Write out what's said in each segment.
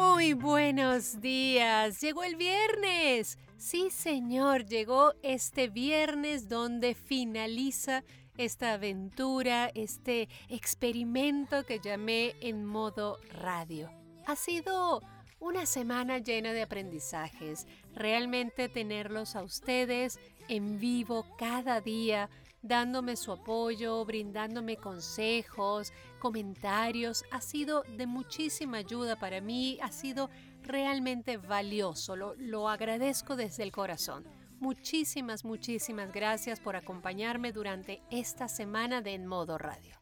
Muy buenos días. Llegó el viernes. Sí, señor, llegó este viernes donde finaliza esta aventura, este experimento que llamé en modo radio. Ha sido una semana llena de aprendizajes. Realmente tenerlos a ustedes en vivo cada día dándome su apoyo, brindándome consejos, comentarios. Ha sido de muchísima ayuda para mí, ha sido realmente valioso, lo, agradezco desde el corazón. Muchísimas, muchísimas gracias por acompañarme durante esta semana de En Modo Radio.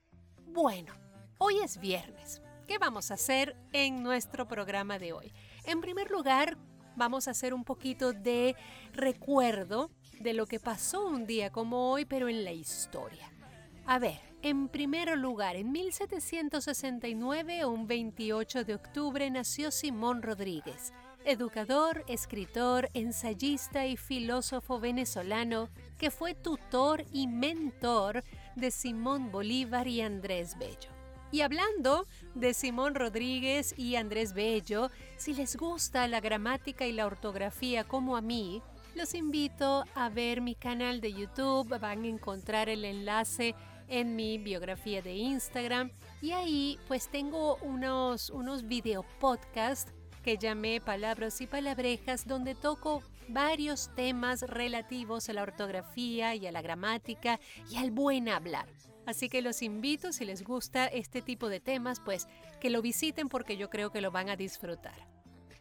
Bueno, hoy es viernes. ¿Qué vamos a hacer en nuestro programa de hoy? En primer lugar, vamos a hacer un poquito de recuerdo de lo que pasó un día como hoy, pero en la historia. A ver, en primer lugar, en 1769, un 28 de octubre, nació Simón Rodríguez, educador, escritor, ensayista y filósofo venezolano que fue tutor y mentor de Simón Bolívar y Andrés Bello. Y hablando de Simón Rodríguez y Andrés Bello, si les gusta la gramática y la ortografía como a mí, los invito a ver mi canal de YouTube, van a encontrar el enlace en mi biografía de Instagram y ahí pues tengo unos, unos video podcast que llamé Palabras y Palabrejas donde toco varios temas relativos a la ortografía y a la gramática y al buen hablar. Así que los invito, si les gusta este tipo de temas, pues que lo visiten porque yo creo que lo van a disfrutar.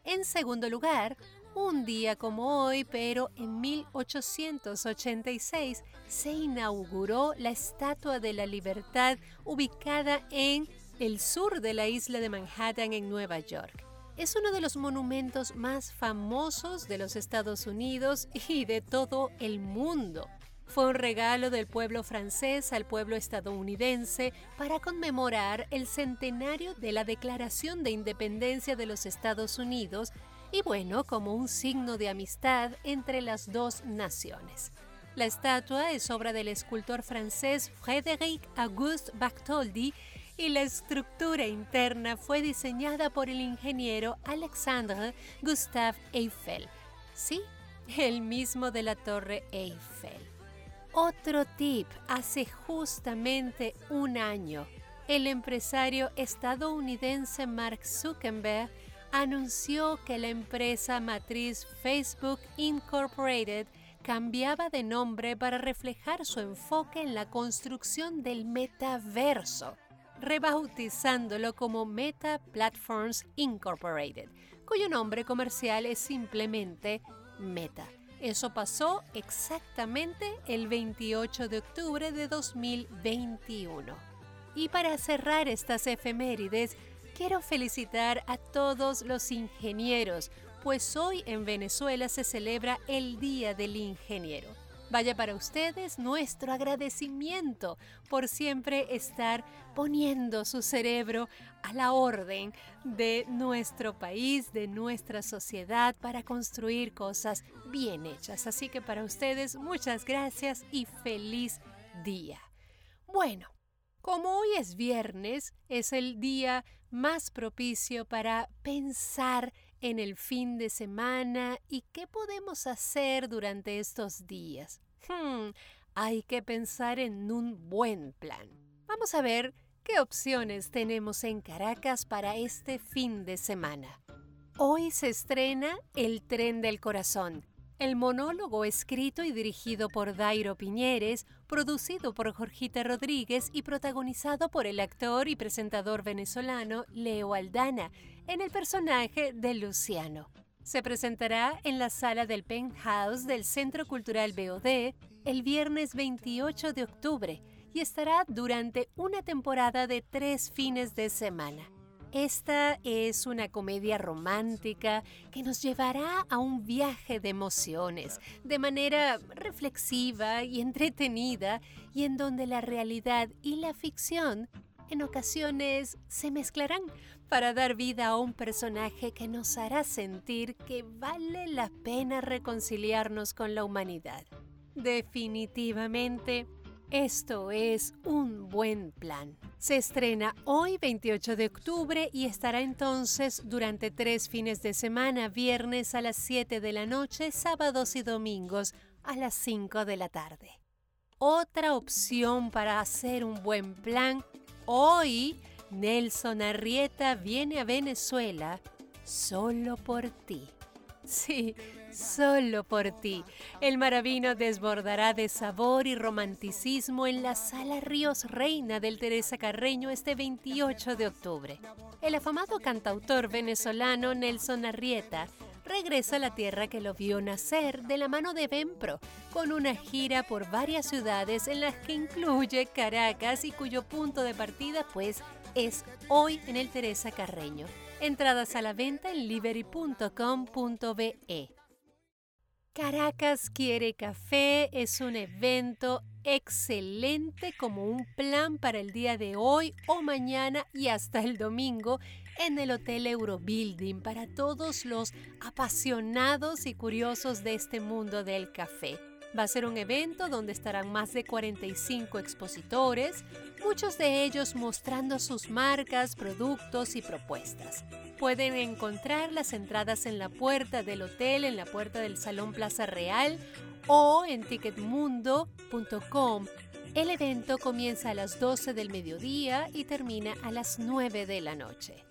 En segundo lugar, un día como hoy, pero en 1886 se inauguró la Estatua de la Libertad ubicada en el sur de la isla de Manhattan en Nueva York. Es uno de los monumentos más famosos de los Estados Unidos y de todo el mundo. Fue un regalo del pueblo francés al pueblo estadounidense para conmemorar el centenario de la Declaración de Independencia de los Estados Unidos y bueno, como un signo de amistad entre las dos naciones. La estatua es obra del escultor francés Frédéric Auguste Bartholdi y la estructura interna fue diseñada por el ingeniero Alexandre Gustave Eiffel. Sí, el mismo de la Torre Eiffel. Otro tip, hace justamente un año, el empresario estadounidense Mark Zuckerberg anunció que la empresa matriz Facebook Incorporated cambiaba de nombre para reflejar su enfoque en la construcción del metaverso, rebautizándolo como Meta Platforms Incorporated, cuyo nombre comercial es simplemente Meta. Eso pasó exactamente el 28 de octubre de 2021. Y para cerrar estas efemérides, quiero felicitar a todos los ingenieros, pues hoy en Venezuela se celebra el Día del Ingeniero. Vaya para ustedes nuestro agradecimiento por siempre estar poniendo su cerebro a la orden de nuestro país, de nuestra sociedad, para construir cosas bien hechas. Así que para ustedes muchas gracias y feliz día. Bueno, como hoy es viernes, es el día más propicio para pensar en el fin de semana y qué podemos hacer durante estos días. Hmm, hay que pensar en un buen plan. Vamos a ver qué opciones tenemos en Caracas para este fin de semana. Hoy se estrena El tren del corazón el monólogo escrito y dirigido por Dairo Piñeres, producido por Jorgita Rodríguez y protagonizado por el actor y presentador venezolano Leo Aldana, en el personaje de Luciano. Se presentará en la sala del Penthouse del Centro Cultural BOD el viernes 28 de octubre y estará durante una temporada de tres fines de semana. Esta es una comedia romántica que nos llevará a un viaje de emociones, de manera reflexiva y entretenida, y en donde la realidad y la ficción en ocasiones se mezclarán para dar vida a un personaje que nos hará sentir que vale la pena reconciliarnos con la humanidad. Definitivamente, Esto es un buen plan. Se estrena hoy 28 de octubre y estará entonces durante tres fines de semana, viernes a las 7 de la noche, sábados y domingos a las 5 de la tarde. Otra opción para hacer un buen plan, hoy Nelson Arrieta viene a Venezuela solo por ti. Sí, solo por ti. El maravino desbordará de sabor y romanticismo en la Sala Ríos Reina del Teresa Carreño este 28 de octubre. El afamado cantautor venezolano Nelson Arrieta regresa a la tierra que lo vio nacer de la mano de Bempro, con una gira por varias ciudades en las que incluye Caracas y cuyo punto de partida pues es hoy en el Teresa Carreño. Entradas a la venta en livery.com.be. Caracas Quiere Café es un evento excelente como un plan para el día de hoy o mañana y hasta el domingo en el Hotel Eurobuilding para todos los apasionados y curiosos de este mundo del café. Va a ser un evento donde estarán más de 45 expositores, muchos de ellos mostrando sus marcas, productos y propuestas. Pueden encontrar las entradas en la puerta del hotel, en la puerta del Salón Plaza Real o en ticketmundo.com. El evento comienza a las 12 del mediodía y termina a las 9 de la noche.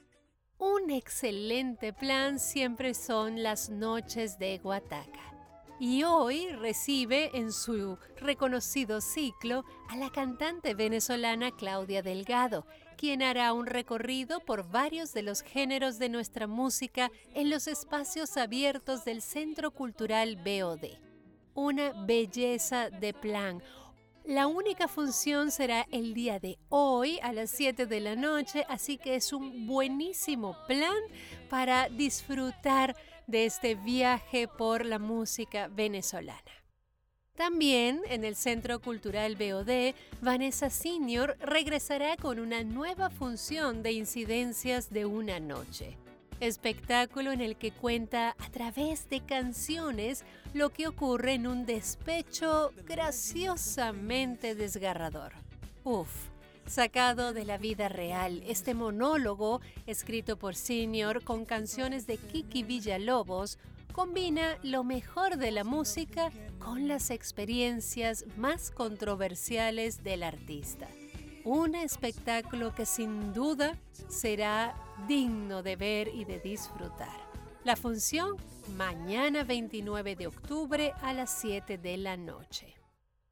Un excelente plan siempre son las noches de Guataca y hoy recibe en su reconocido ciclo a la cantante venezolana Claudia Delgado, quien hará un recorrido por varios de los géneros de nuestra música en los espacios abiertos del Centro Cultural BOD. Una belleza de plan. La única función será el día de hoy a las 7 de la noche, así que es un buenísimo plan para disfrutar de este viaje por la música venezolana. También en el Centro Cultural BOD, Vanessa Senior regresará con una nueva función de incidencias de una noche. Espectáculo en el que cuenta a través de canciones lo que ocurre en un despecho graciosamente desgarrador. Uf, sacado de la vida real. Este monólogo, escrito por Senior con canciones de Kiki Villalobos, combina lo mejor de la música con las experiencias más controversiales del artista. Un espectáculo que sin duda será digno de ver y de disfrutar. La función mañana 29 de octubre a las 7 de la noche.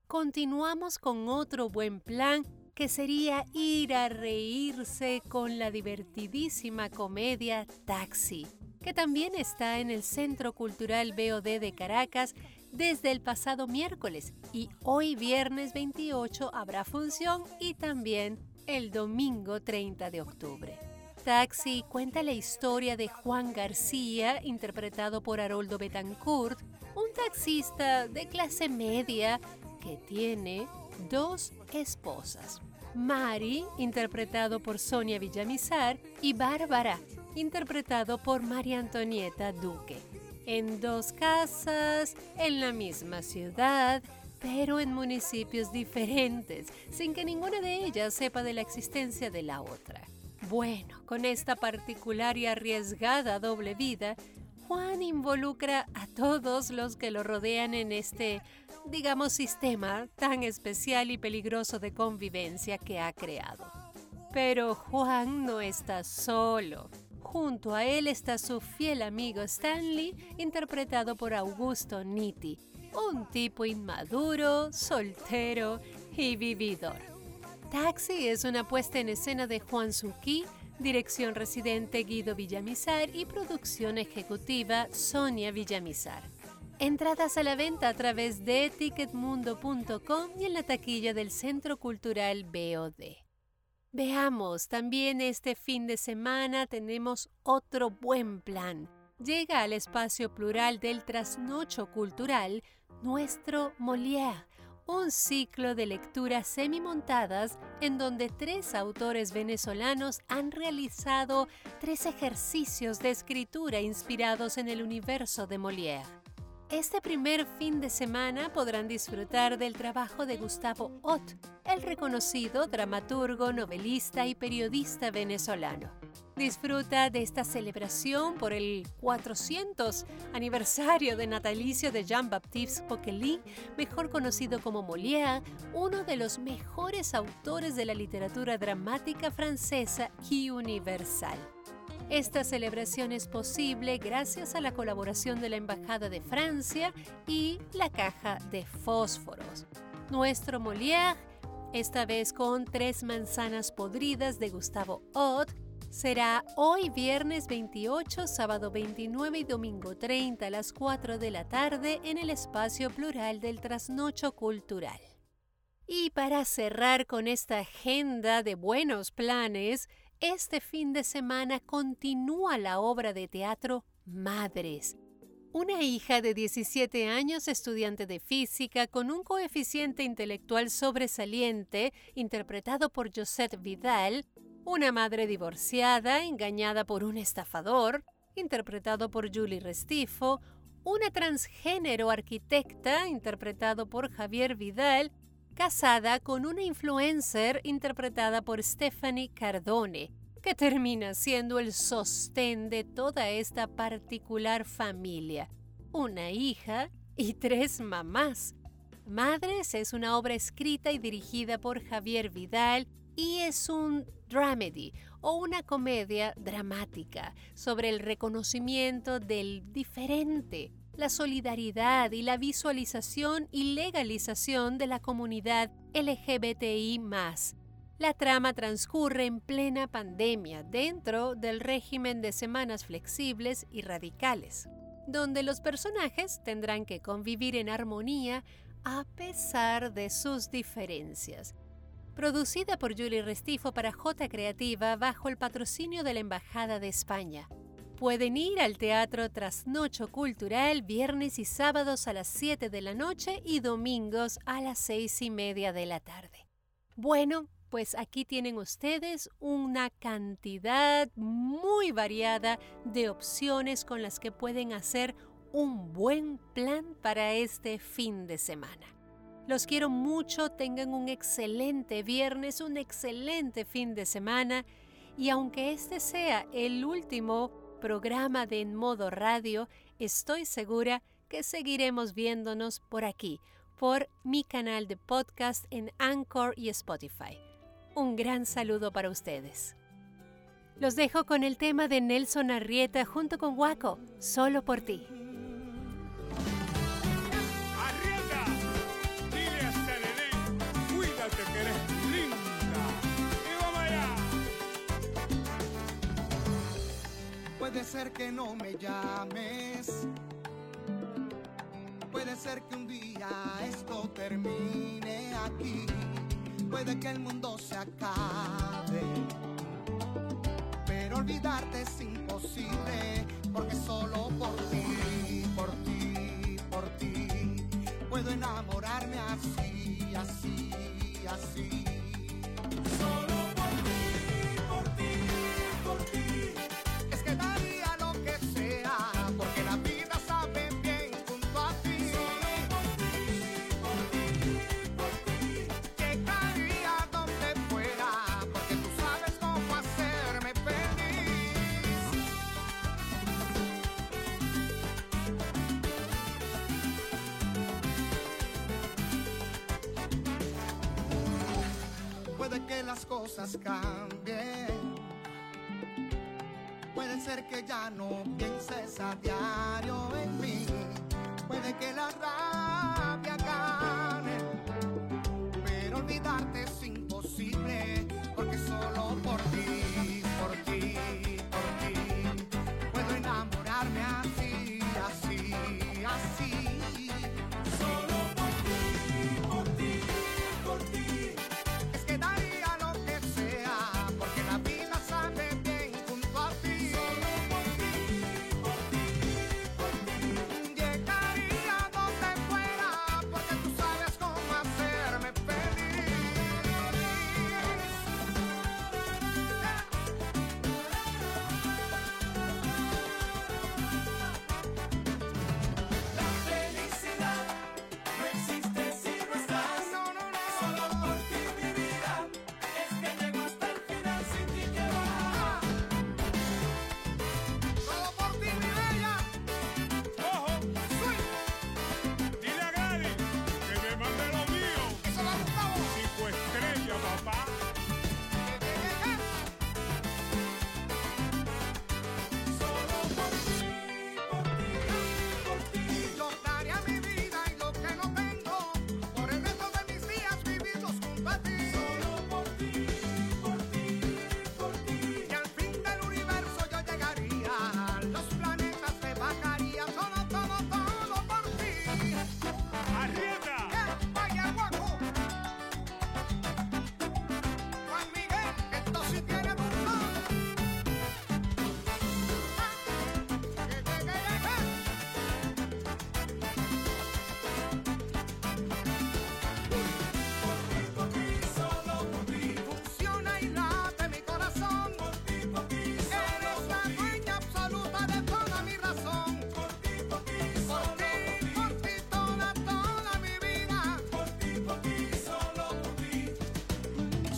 Continuamos con otro buen plan que sería ir a reírse con la divertidísima comedia Taxi, que también está en el Centro Cultural BOD de Caracas desde el pasado miércoles y hoy viernes 28 habrá función y también el domingo 30 de octubre. Taxi cuenta la historia de Juan García, interpretado por Haroldo Betancourt, un taxista de clase media que tiene dos esposas. Mari, interpretado por Sonia Villamizar, y Bárbara, interpretado por María Antonieta Duque. En dos casas, en la misma ciudad, pero en municipios diferentes, sin que ninguna de ellas sepa de la existencia de la otra. Bueno, con esta particular y arriesgada doble vida, Juan involucra a todos los que lo rodean en este, digamos, sistema tan especial y peligroso de convivencia que ha creado. Pero Juan no está solo. Junto a él está su fiel amigo Stanley, interpretado por Augusto Nitti, un tipo inmaduro, soltero y vividor. Taxi es una puesta en escena de Juan Suki Dirección residente Guido Villamizar y producción ejecutiva Sonia Villamizar. Entradas a la venta a través de ticketmundo.com y en la taquilla del Centro Cultural BOD. Veamos, también este fin de semana tenemos otro buen plan. Llega al espacio plural del trasnocho cultural nuestro Molière un ciclo de lecturas semimontadas en donde tres autores venezolanos han realizado tres ejercicios de escritura inspirados en el universo de Molière. Este primer fin de semana podrán disfrutar del trabajo de Gustavo Ott, el reconocido dramaturgo, novelista y periodista venezolano. Disfruta de esta celebración por el 400 aniversario de natalicio de Jean-Baptiste Poquelin, mejor conocido como Molière, uno de los mejores autores de la literatura dramática francesa y universal. Esta celebración es posible gracias a la colaboración de la Embajada de Francia y la Caja de Fósforos. Nuestro Molière, esta vez con Tres manzanas podridas de Gustavo Ott, será hoy viernes 28, sábado 29 y domingo 30 a las 4 de la tarde en el espacio plural del Trasnocho Cultural. Y para cerrar con esta agenda de buenos planes, este fin de semana continúa la obra de teatro Madres. Una hija de 17 años, estudiante de física, con un coeficiente intelectual sobresaliente, interpretado por Josette Vidal, una madre divorciada, engañada por un estafador, interpretado por Julie Restifo, una transgénero arquitecta, interpretado por Javier Vidal, casada con una influencer interpretada por Stephanie Cardone, que termina siendo el sostén de toda esta particular familia. Una hija y tres mamás. Madres es una obra escrita y dirigida por Javier Vidal y es un dramedy o una comedia dramática sobre el reconocimiento del diferente la solidaridad y la visualización y legalización de la comunidad LGBTI. La trama transcurre en plena pandemia dentro del régimen de semanas flexibles y radicales, donde los personajes tendrán que convivir en armonía a pesar de sus diferencias. Producida por Julie Restifo para J Creativa bajo el patrocinio de la Embajada de España. Pueden ir al Teatro Trasnocho Cultural viernes y sábados a las 7 de la noche y domingos a las 6 y media de la tarde. Bueno, pues aquí tienen ustedes una cantidad muy variada de opciones con las que pueden hacer un buen plan para este fin de semana. Los quiero mucho, tengan un excelente viernes, un excelente fin de semana y aunque este sea el último programa de En Modo Radio, estoy segura que seguiremos viéndonos por aquí, por mi canal de podcast en Anchor y Spotify. Un gran saludo para ustedes. Los dejo con el tema de Nelson Arrieta junto con Waco, solo por ti. Puede ser que no me llames. Puede ser que un día esto termine aquí. Puede que el mundo se acabe. Pero olvidarte es imposible. Porque solo por ti, por ti, por ti. Puedo enamorarme las cosas cambien. Puede ser que ya no pienses a diario en mí.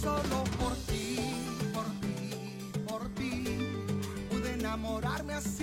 solo por ti, por ti, por ti, pude enamorarme así.